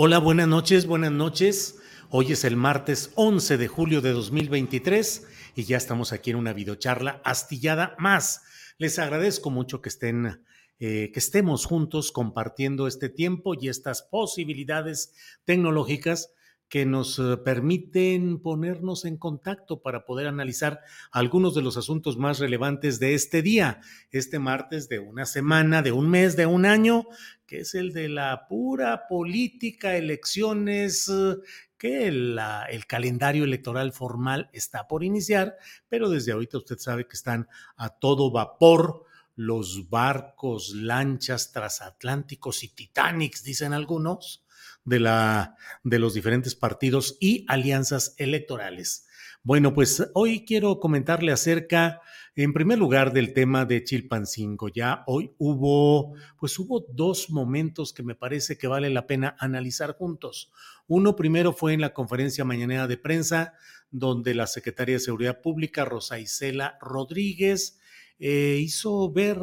Hola, buenas noches, buenas noches. Hoy es el martes 11 de julio de 2023 y ya estamos aquí en una videocharla astillada más. Les agradezco mucho que estén, eh, que estemos juntos compartiendo este tiempo y estas posibilidades tecnológicas que nos eh, permiten ponernos en contacto para poder analizar algunos de los asuntos más relevantes de este día, este martes de una semana, de un mes, de un año, que es el de la pura política, elecciones, eh, que el, el, calendario electoral formal está por iniciar, pero desde ahorita usted sabe que están a todo vapor los barcos, lanchas transatlánticos y Titanics, dicen algunos, de, la, de los diferentes partidos y alianzas electorales. Bueno, pues hoy quiero comentarle acerca, en primer lugar, del tema de Chilpancingo. Ya hoy hubo, pues hubo dos momentos que me parece que vale la pena analizar juntos. Uno primero fue en la conferencia mañanera de prensa, donde la secretaria de Seguridad Pública, Rosa Isela Rodríguez, eh, hizo ver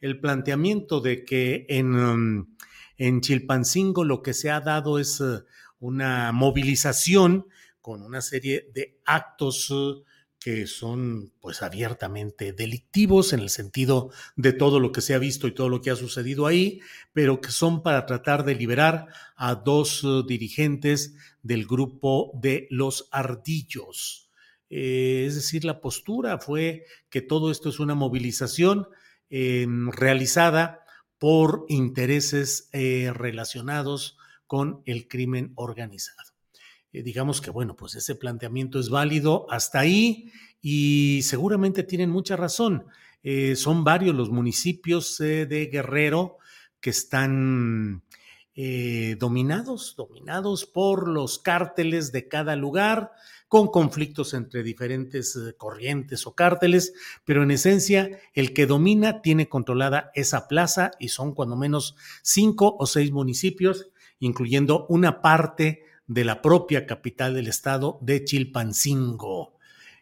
el planteamiento de que en... en Chilpancingo lo que se ha dado es eh, una movilización con una serie de actos eh, que son pues abiertamente delictivos en el sentido de todo lo que se ha visto y todo lo que ha sucedido ahí, pero que son para tratar de liberar a dos eh, dirigentes del grupo de los ardillos. es decir, la postura fue que todo esto es una movilización realizada por intereses eh, relacionados con el crimen organizado. Eh, digamos que, bueno, pues ese planteamiento es válido hasta ahí y seguramente tienen mucha razón. Eh, son varios los municipios de Guerrero que están dominados, dominados por los cárteles de cada lugar con conflictos entre diferentes eh, corrientes o cárteles, pero en esencia el que domina tiene controlada esa plaza y son cuando menos cinco o seis municipios, incluyendo una parte de la propia capital del estado de Chilpancingo.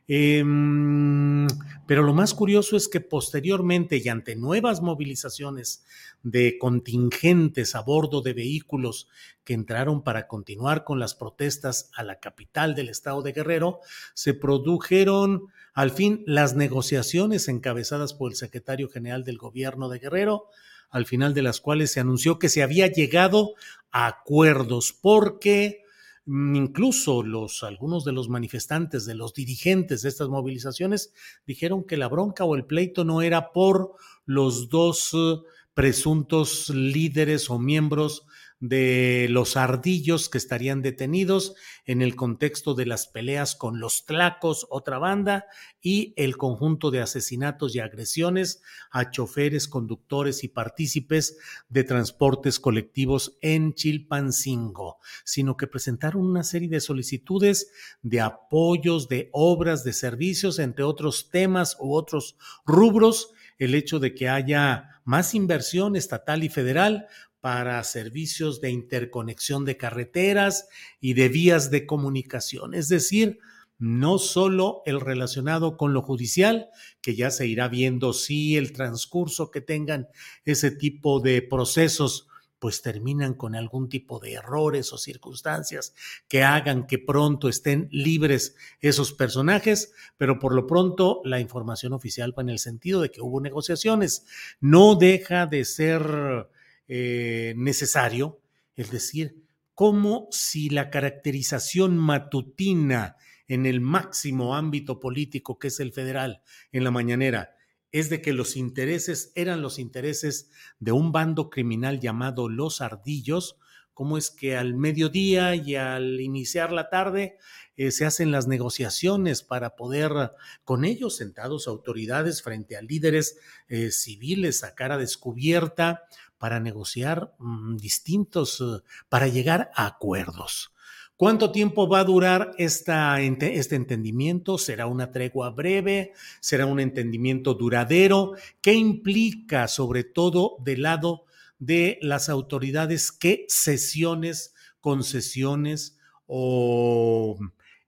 Em, pero lo más curioso es que posteriormente y ante nuevas movilizaciones de contingentes a bordo de vehículos que entraron para continuar con las protestas a la capital del estado de Guerrero, se produjeron al fin las negociaciones encabezadas por el secretario general del gobierno de Guerrero, al final de las cuales se anunció que se había llegado a acuerdos porque incluso los, algunos de los manifestantes, de los dirigentes de estas movilizaciones, dijeron que la bronca o el pleito no era por los dos eh, presuntos líderes o miembros de los ardillos que estarían detenidos en el contexto de las peleas con los tlacos, otra banda, y el conjunto de asesinatos y agresiones a choferes, conductores y partícipes de transportes colectivos en Chilpancingo, sino que presentaron una serie de solicitudes de apoyos, de obras, de servicios, entre otros temas u otros rubros, el hecho de que haya más inversión estatal y federal para servicios de interconexión de carreteras y de vías de comunicación. Es decir, no solo el relacionado con lo judicial, que ya se irá viendo si el transcurso que tengan ese tipo de procesos pues terminan con algún tipo de errores o circunstancias que hagan que pronto estén libres esos personajes, pero por lo pronto la información oficial va en el sentido de que hubo negociaciones. No deja de ser eh, necesario, es decir, como si la caracterización matutina en el máximo ámbito político que es el federal en la mañanera es de que los intereses eran los intereses de un bando criminal llamado Los Ardillos, cómo es que al mediodía y al iniciar la tarde eh, se hacen las negociaciones para poder, con ellos sentados autoridades frente a líderes eh, civiles a cara descubierta, para negociar mm, distintos, eh, para llegar a acuerdos. ¿Cuánto tiempo va a durar esta, este entendimiento? ¿Será una tregua breve? ¿Será un entendimiento duradero? ¿Qué implica, sobre todo del lado de las autoridades, qué sesiones, concesiones o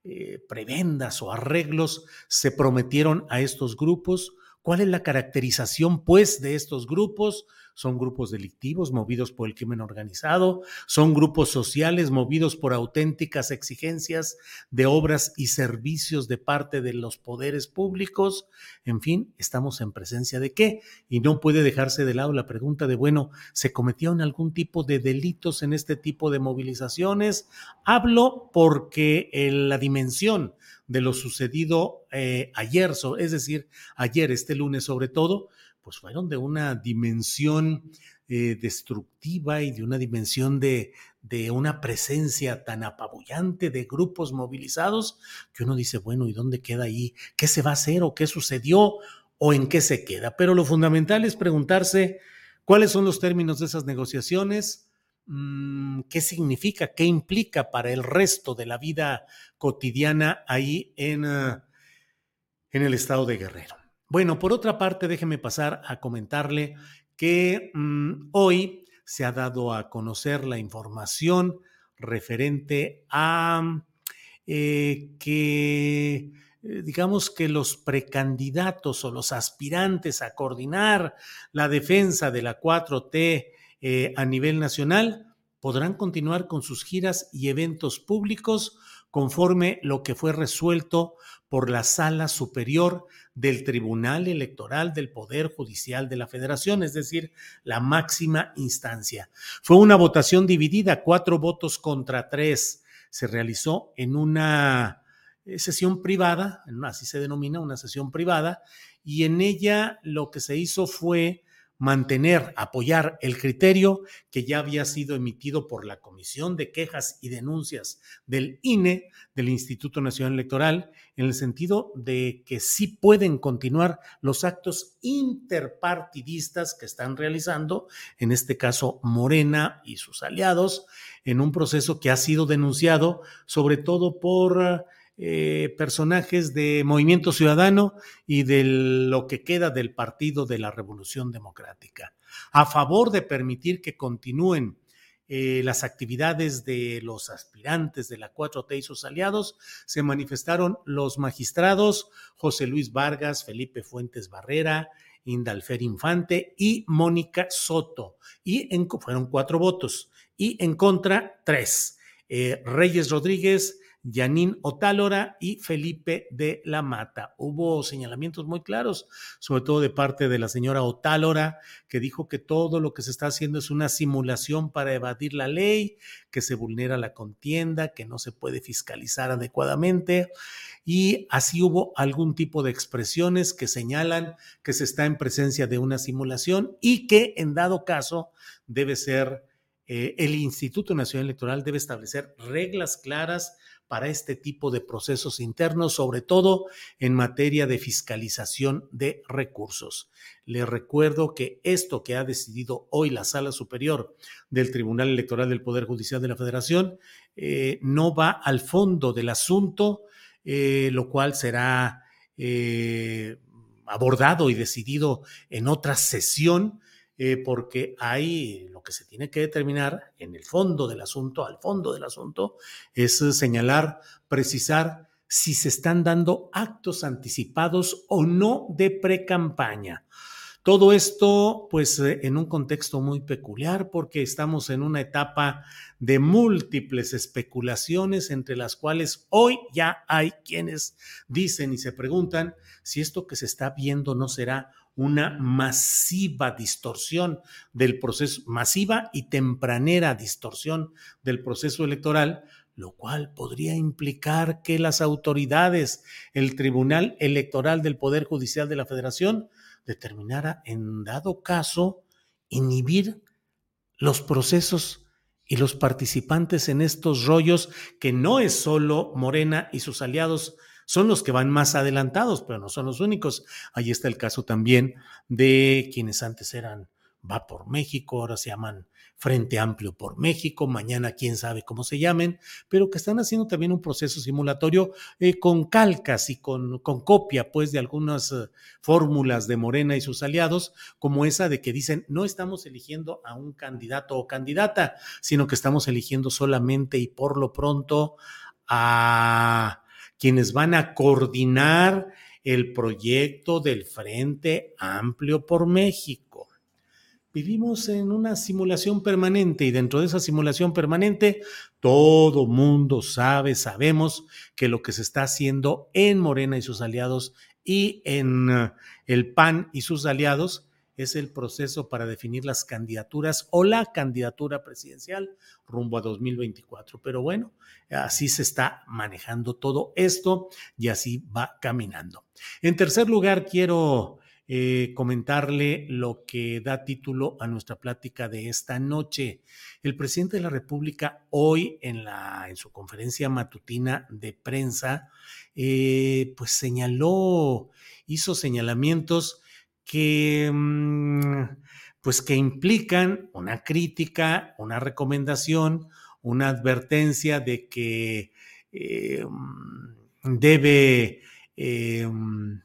eh, prebendas o arreglos se prometieron a estos grupos? ¿Cuál es la caracterización, pues, de estos grupos? Son grupos delictivos movidos por el crimen organizado, son grupos sociales movidos por auténticas exigencias de obras y servicios de parte de los poderes públicos. En fin, estamos en presencia de qué? Y no puede dejarse de lado la pregunta de, bueno, ¿se cometieron algún tipo de delitos en este tipo de movilizaciones? Hablo porque la dimensión de lo sucedido eh, ayer, es decir, ayer, este lunes sobre todo, pues fueron de una dimensión eh, destructiva y de una dimensión de, de una presencia tan apabullante de grupos movilizados que uno dice, bueno, ¿y dónde queda ahí? ¿Qué se va a hacer o qué sucedió o en qué se queda? Pero lo fundamental es preguntarse cuáles son los términos de esas negociaciones, mm, qué significa, qué implica para el resto de la vida cotidiana ahí en, ah, en el estado de Guerrero. Bueno, por otra parte, déjeme pasar a comentarle que mm, hoy se ha dado a conocer la información referente a eh, que eh, digamos que los precandidatos o los aspirantes a coordinar la defensa de la 4T eh, a nivel nacional podrán continuar con sus giras y eventos públicos conforme lo que fue resuelto por la Sala Superior del Tribunal Electoral del Poder Judicial de la Federación, es decir, la máxima instancia. Fue una votación dividida, cuatro votos contra tres. Se realizó en una eh, sesión privada, así se denomina, una sesión privada, y en ella lo que se hizo fue mantener, apoyar el criterio que ya había sido emitido por la Comisión de Quejas y Denuncias del INE, del Instituto Nacional Electoral, en el sentido de que sí pueden continuar los actos interpartidistas que están realizando, en este caso Morena y sus aliados, en un proceso que ha sido denunciado sobre todo por eh, personajes de Movimiento Ciudadano y de lo que queda del Partido de la Revolución Democrática, a favor de permitir que continúen eh, las actividades de los aspirantes de la 4T y sus aliados, se manifestaron los magistrados José Luis Vargas, Felipe Fuentes Barrera, Indalfer Infante y Mónica Soto. Y fueron cuatro votos. Y en contra, tres. Eh, Reyes Rodríguez, Yanín Otálora y Felipe de la Mata. Hubo señalamientos muy claros, sobre todo de parte de la señora Otálora, que dijo que todo lo que se está haciendo es una simulación para evadir la ley, que se vulnera la contienda, que no se puede fiscalizar adecuadamente. Y así hubo algún tipo de expresiones que señalan que se está en presencia de una simulación y que en dado caso debe ser eh, el Instituto Nacional Electoral debe establecer reglas claras para este tipo de procesos internos, sobre todo en materia de fiscalización de recursos. Le recuerdo que esto que ha decidido hoy la Sala Superior del Tribunal Electoral del Poder Judicial de la Federación eh, no va al fondo del asunto, eh, lo cual será eh, abordado y decidido en otra sesión eh, porque hay lo que se tiene que determinar en el fondo del asunto, al fondo del asunto, es señalar, precisar si se están dando actos anticipados o no de pre-campaña. Todo esto, pues, eh, en un contexto muy peculiar, porque estamos en una etapa de múltiples especulaciones, entre las cuales hoy ya hay quienes dicen y se preguntan si esto que se está viendo no será una masiva distorsión del proceso, masiva y tempranera distorsión del proceso electoral, lo cual podría implicar que las autoridades, el Tribunal Electoral del Poder Judicial de la Federación, determinara en dado caso inhibir los procesos y los participantes en estos rollos, que no es solo Morena y sus aliados son los que van más adelantados, pero no son los únicos. Ahí está el caso también de quienes antes eran Va por México, ahora se llaman Frente Amplio por México, mañana quién sabe cómo se llamen, pero que están haciendo también un proceso simulatorio eh, con calcas y con, con, copia, pues, de algunas eh, fórmulas de Morena y sus aliados, como esa de que dicen, no estamos eligiendo a un candidato o candidata, sino que estamos eligiendo solamente y por lo pronto a quienes van a coordinar el proyecto del Frente Amplio por México. Vivimos en una simulación permanente y dentro de esa simulación permanente todo mundo sabe, sabemos que lo que se está haciendo en Morena y sus aliados y en eh, el PAN y sus aliados es el proceso para definir las candidaturas o la candidatura presidencial rumbo a 2024. Pero bueno, así se está manejando todo esto y así va caminando. En tercer lugar, quiero eh, comentarle lo que da título a nuestra plática de esta noche. El presidente de la República hoy en, la, en su conferencia matutina de prensa, eh, pues señaló, hizo señalamientos que, mm, pues que implican una crítica, una recomendación, una advertencia de que eh, mm, debe, eh, mm,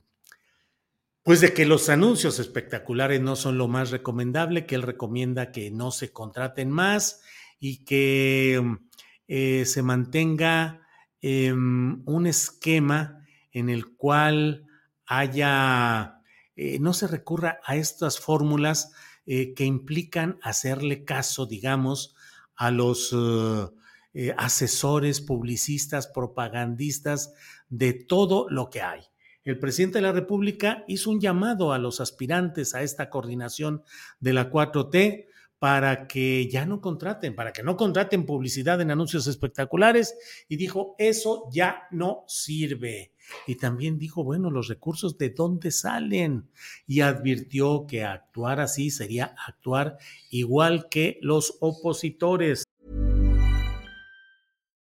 pues de que los anuncios espectaculares no son lo más recomendable, que él recomienda que no se contraten más y que eh, se mantenga un esquema en el cual haya eh, no se recurra a estas fórmulas eh, que implican hacerle caso, digamos, a los eh, asesores, publicistas, propagandistas de todo lo que hay. El presidente de la República hizo un llamado a los aspirantes a esta coordinación de la 4T para que ya no contraten, para que no contraten publicidad en anuncios espectaculares y dijo, eso ya no sirve. Y también dijo, bueno, los recursos de dónde salen. Y advirtió que actuar así sería actuar igual que los opositores.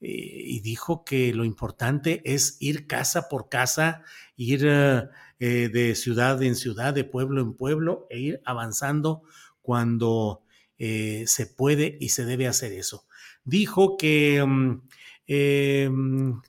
y dijo que lo importante es ir casa por casa, ir eh, eh, de ciudad en ciudad, de pueblo en pueblo e ir avanzando cuando se puede y se debe hacer eso. Dijo que mm, em,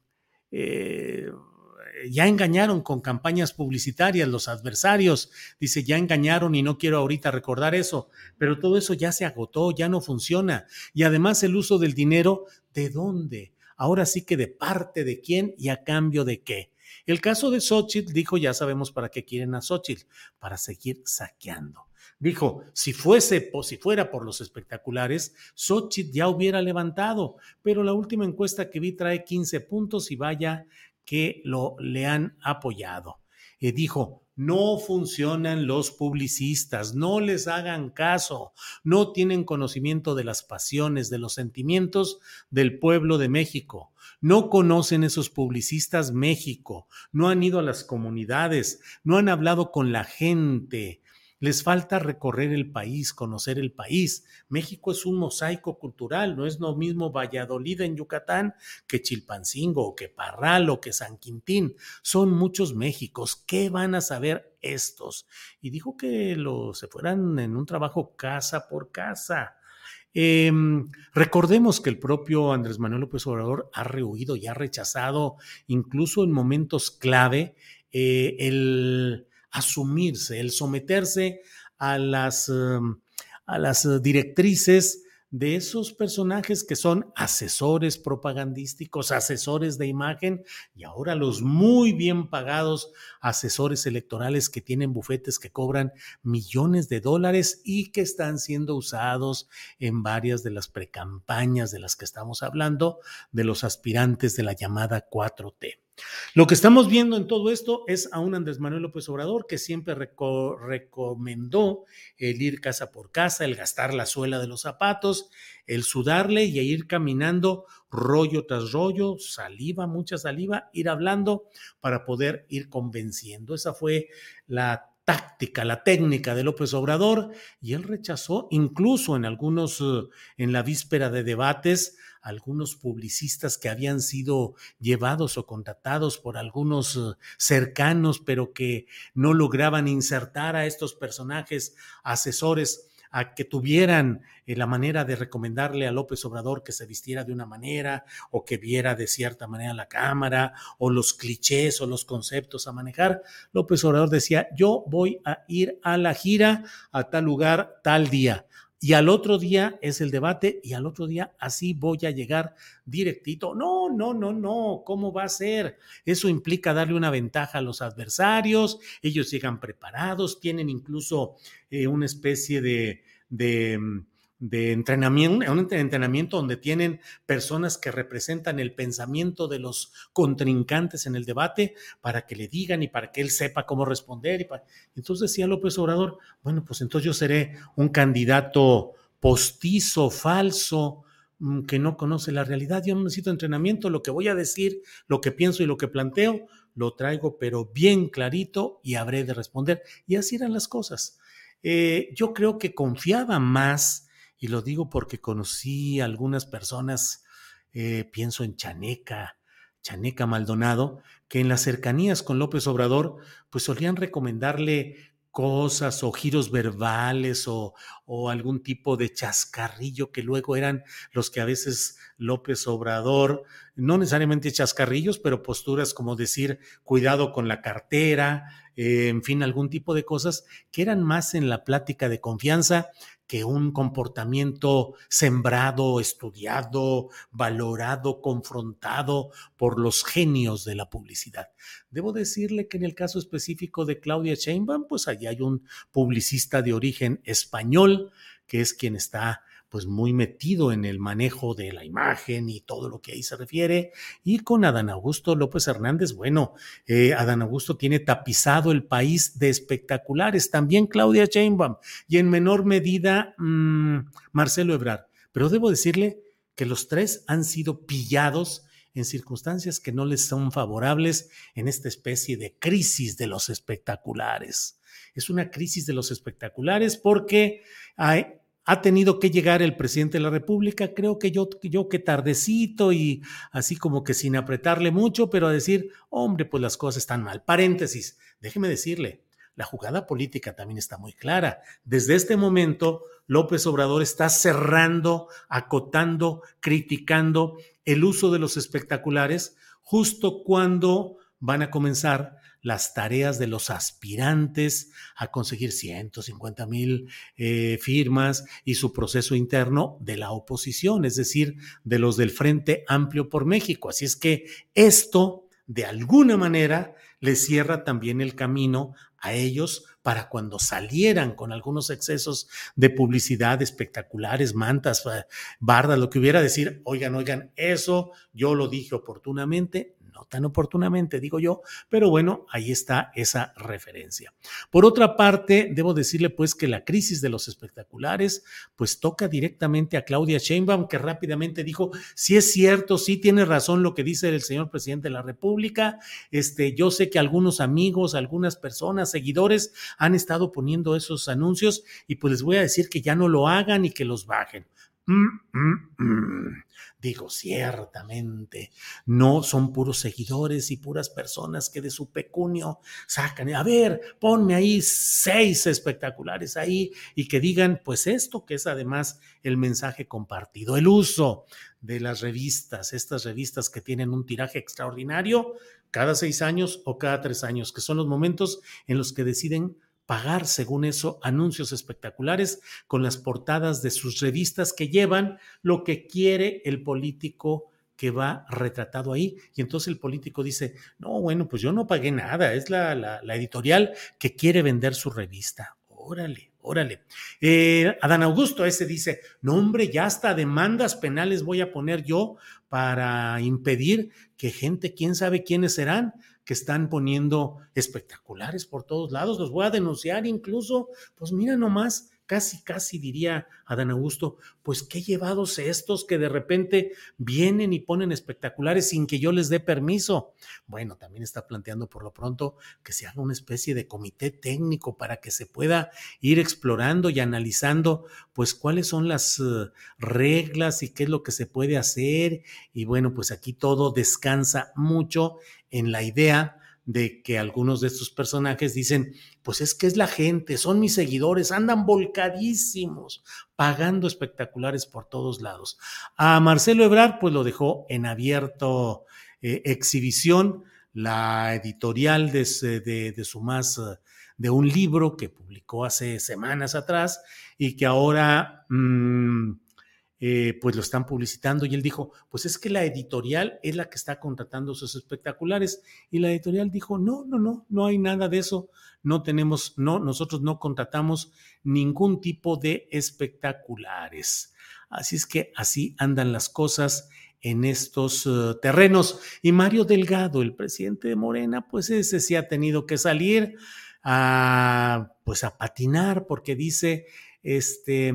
ya engañaron con campañas publicitarias los adversarios, dice, ya engañaron y no quiero ahorita recordar eso, pero todo eso ya se agotó, ya no funciona. Y además el uso del dinero, ¿de dónde? Ahora sí que de parte de quién y a cambio de qué. El caso de Xochitl dijo, ya sabemos para qué quieren a Xochitl, para seguir saqueando. Dijo, si fuese, si fuera por los espectaculares, Xochitl ya hubiera levantado, pero la última encuesta que vi trae 15 puntos y vaya que lo le han apoyado. Eh, dijo, no funcionan los publicistas, no les hagan caso, no tienen conocimiento de las pasiones, de los sentimientos del pueblo de México. No conocen esos publicistas México, no han ido a las comunidades, no han hablado con la gente, les falta recorrer el país, conocer el país. México es un mosaico cultural, no es lo mismo Valladolid en Yucatán que Chilpancingo o que Parral o que San Quintín. Son muchos Méxicos. ¿Qué van a saber estos? Y dijo que lo, se fueran en un trabajo casa por casa. Em, recordemos que el propio Andrés Manuel López Obrador ha rehuido y ha rechazado, incluso en momentos clave, eh, el asumirse, el someterse a las, em, a las directrices de esos personajes que son asesores propagandísticos, asesores de imagen y ahora los muy bien pagados asesores electorales que tienen bufetes que cobran millones de dólares y que están siendo usados en varias de las precampañas de las que estamos hablando de los aspirantes de la llamada 4T. Lo que estamos viendo en todo esto es a un Andrés Manuel López Obrador que siempre recomendó el ir casa por casa, el gastar la suela de los zapatos, el sudarle y ir caminando rollo tras rollo, saliva, mucha saliva, ir hablando para poder ir convenciendo. Esa fue la táctica, la técnica de López Obrador y él rechazó incluso en algunos, eh, en la víspera de debates, algunos publicistas que habían sido llevados o contratados por algunos eh, cercanos, pero que no lograban insertar a estos personajes asesores a que tuvieran eh, la manera de recomendarle a López Obrador que se vistiera de una manera o que viera de cierta manera la cámara o los clichés o los conceptos a manejar. López Obrador decía, yo voy a ir a la gira a tal lugar, tal día y al otro día es el debate y al otro día así voy a llegar directito. No, no, no, no, ¿cómo va a ser? Eso implica darle una ventaja a los adversarios, ellos llegan preparados, tienen incluso eh, una especie de, de mm, de entrenamiento, un entrenamiento donde tienen personas que representan el pensamiento de los contrincantes en el debate para que le digan y para que él sepa cómo responder. Y Entonces decía López Obrador, bueno, pues entonces yo seré un candidato postizo, falso, mm, que no conoce la realidad. Yo no necesito entrenamiento, lo que voy a decir, lo que pienso y lo que planteo, lo traigo, pero bien clarito y habré de responder. Y así eran las cosas. Eh, yo creo que confiaba más y lo digo porque conocí a algunas personas, eh, pienso en Chaneca, Chaneca Maldonado, que en las cercanías con López Obrador, pues solían recomendarle cosas o giros verbales o, o, algún tipo de chascarrillo que luego eran los que a veces López Obrador, no necesariamente chascarrillos, pero posturas como decir cuidado con la cartera, eh, en fin, algún tipo de cosas que eran más en la plática de confianza que un comportamiento sembrado, estudiado, valorado, confrontado por los genios de la publicidad. Debo decirle que en el caso específico de Claudia Sheinbaum, pues allí hay un publicista de origen español que es quien está pues muy metido en el manejo de la imagen y todo lo que ahí se refiere. Y con Adán Augusto López Hernández, bueno, eh, Adán Augusto tiene tapizado el país de espectaculares, también Claudia Sheinbaum y en menor medida mm, Marcelo Ebrard. Pero debo decirle que los tres han sido pillados en circunstancias que no les son favorables en esta especie de crisis de los espectaculares. Es una crisis de los espectaculares porque hay, ha tenido que llegar el presidente de la República, creo que yo, que tardecito y así como que sin apretarle mucho, pero a decir, hombre, pues las cosas están mal. Paréntesis, déjeme decirle, la jugada política también está muy clara. Desde este momento, López Obrador está cerrando, acotando, criticando el uso de los espectaculares justo cuando van a comenzar las tareas de los aspirantes a conseguir 150 mil eh, firmas y su proceso interno de la oposición, es decir, de los del Frente Amplio por México. Así es que esto, de alguna manera, le cierra también el camino a ellos para cuando salieran con algunos excesos de publicidad espectaculares, mantas, bardas, lo que hubiera decir, oigan, oigan, eso yo lo dije oportunamente, tan oportunamente, digo yo, pero bueno, ahí está esa referencia. Por otra parte, debo decirle pues que la crisis de los espectaculares pues toca directamente a Claudia Sheinbaum, que rápidamente dijo, si es cierto, sí tiene razón lo que dice el señor presidente de la República, este, yo sé que algunos amigos, algunas personas, seguidores han estado poniendo esos anuncios y pues les voy a decir que ya no lo hagan y que los bajen. Mm, mm, mm. Digo, ciertamente, no son puros seguidores y puras personas que de su pecunio sacan. A ver, ponme ahí seis espectaculares ahí y que digan, pues esto que es además el mensaje compartido, el uso de las revistas, estas revistas que tienen un tiraje extraordinario cada seis años o cada tres años, que son los momentos en los que deciden pagar, según eso, anuncios espectaculares con las portadas de sus revistas que llevan lo que quiere el político que va retratado ahí. Y entonces el político dice, no, bueno, pues yo no pagué nada, es la, editorial que quiere vender su revista. Órale, órale. Eh, Adán Augusto ese dice, no hombre, ya hasta demandas penales voy a poner yo para impedir que gente, quién sabe quiénes serán, que están poniendo espectaculares por todos lados, los voy a denunciar incluso, pues mira nomás, casi, casi diría Adán Augusto, pues qué llevados estos que de repente vienen y ponen espectaculares sin que yo les dé permiso. Bueno, también está planteando por lo pronto que se haga una especie de comité técnico para que se pueda ir explorando y analizando, pues cuáles son las uh, reglas y qué es lo que se puede hacer. Y bueno, pues aquí todo descansa mucho en la idea de que algunos de estos personajes dicen, pues es que es la gente, son mis seguidores, andan volcadísimos, pagando espectaculares por todos lados. A Marcelo Ebrard, pues lo dejó en abierto eh, exhibición, la editorial de, de, su más, eh, de un libro que publicó hace semanas atrás y que ahora... Mm, eh, pues lo están publicitando y él dijo, pues es que la editorial es la que está contratando sus espectaculares y la editorial dijo, no, no, no, no hay nada de eso, no tenemos, no, nosotros no contratamos ningún tipo de espectaculares. Así es que así andan las cosas en estos eh, terrenos. Y Mario Delgado, el presidente de Morena, pues ese sí ha tenido que salir a, pues a patinar porque dice, este,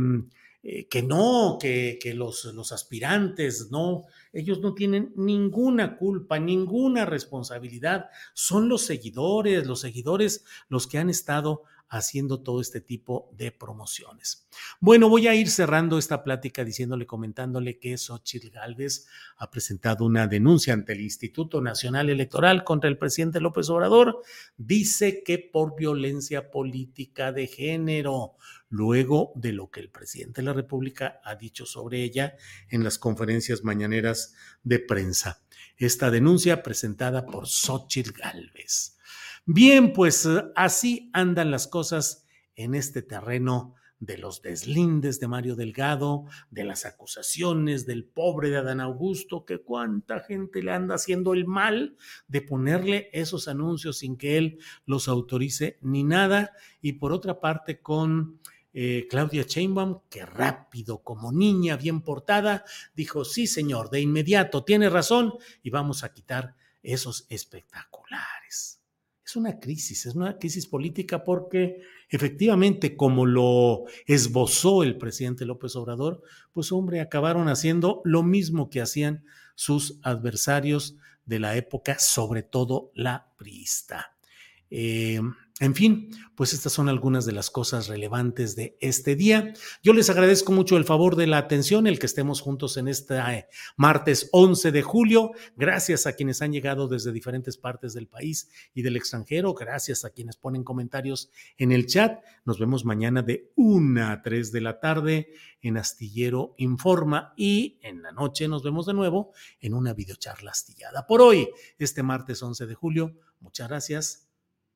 eh, que no, que, los, los, aspirantes, no, ellos no tienen ninguna culpa, ninguna responsabilidad, son los seguidores, los seguidores los que han estado haciendo todo este tipo de promociones. Bueno, voy a ir cerrando esta plática diciéndole, comentándole que Xochitl Gálvez ha presentado una denuncia ante el Instituto Nacional Electoral contra el presidente López Obrador. Dice que por violencia política de género, luego de lo que el presidente de la República ha dicho sobre ella en las conferencias mañaneras de prensa. Esta denuncia presentada por Xochitl Gálvez. Bien, pues eh, así andan las cosas en este terreno de los deslindes de Mario Delgado, de las acusaciones del pobre de Adán Augusto, que cuánta gente le anda haciendo el mal de ponerle esos anuncios sin que él los autorice ni nada. Y por otra parte, con eh, Claudia Sheinbaum, que rápido, como niña bien portada, dijo, sí señor, de inmediato, tiene razón, y vamos a quitar esos espectaculares es una crisis, es una crisis política porque efectivamente, como lo esbozó el presidente López Obrador, pues hombre, acabaron haciendo lo mismo que hacían sus adversarios de la época, sobre todo la priista. Eh, en fin, pues estas son algunas de las cosas relevantes de este día. Yo les agradezco mucho el favor de la atención, el que estemos juntos en este martes 11 de julio. Gracias a quienes han llegado desde diferentes partes del país y del extranjero. Gracias a quienes ponen comentarios en el chat. Nos vemos mañana de 1 a 3 de la tarde en Astillero Informa y en la noche nos vemos de nuevo en una videocharla astillada. Por hoy, este martes 11 de julio, muchas gracias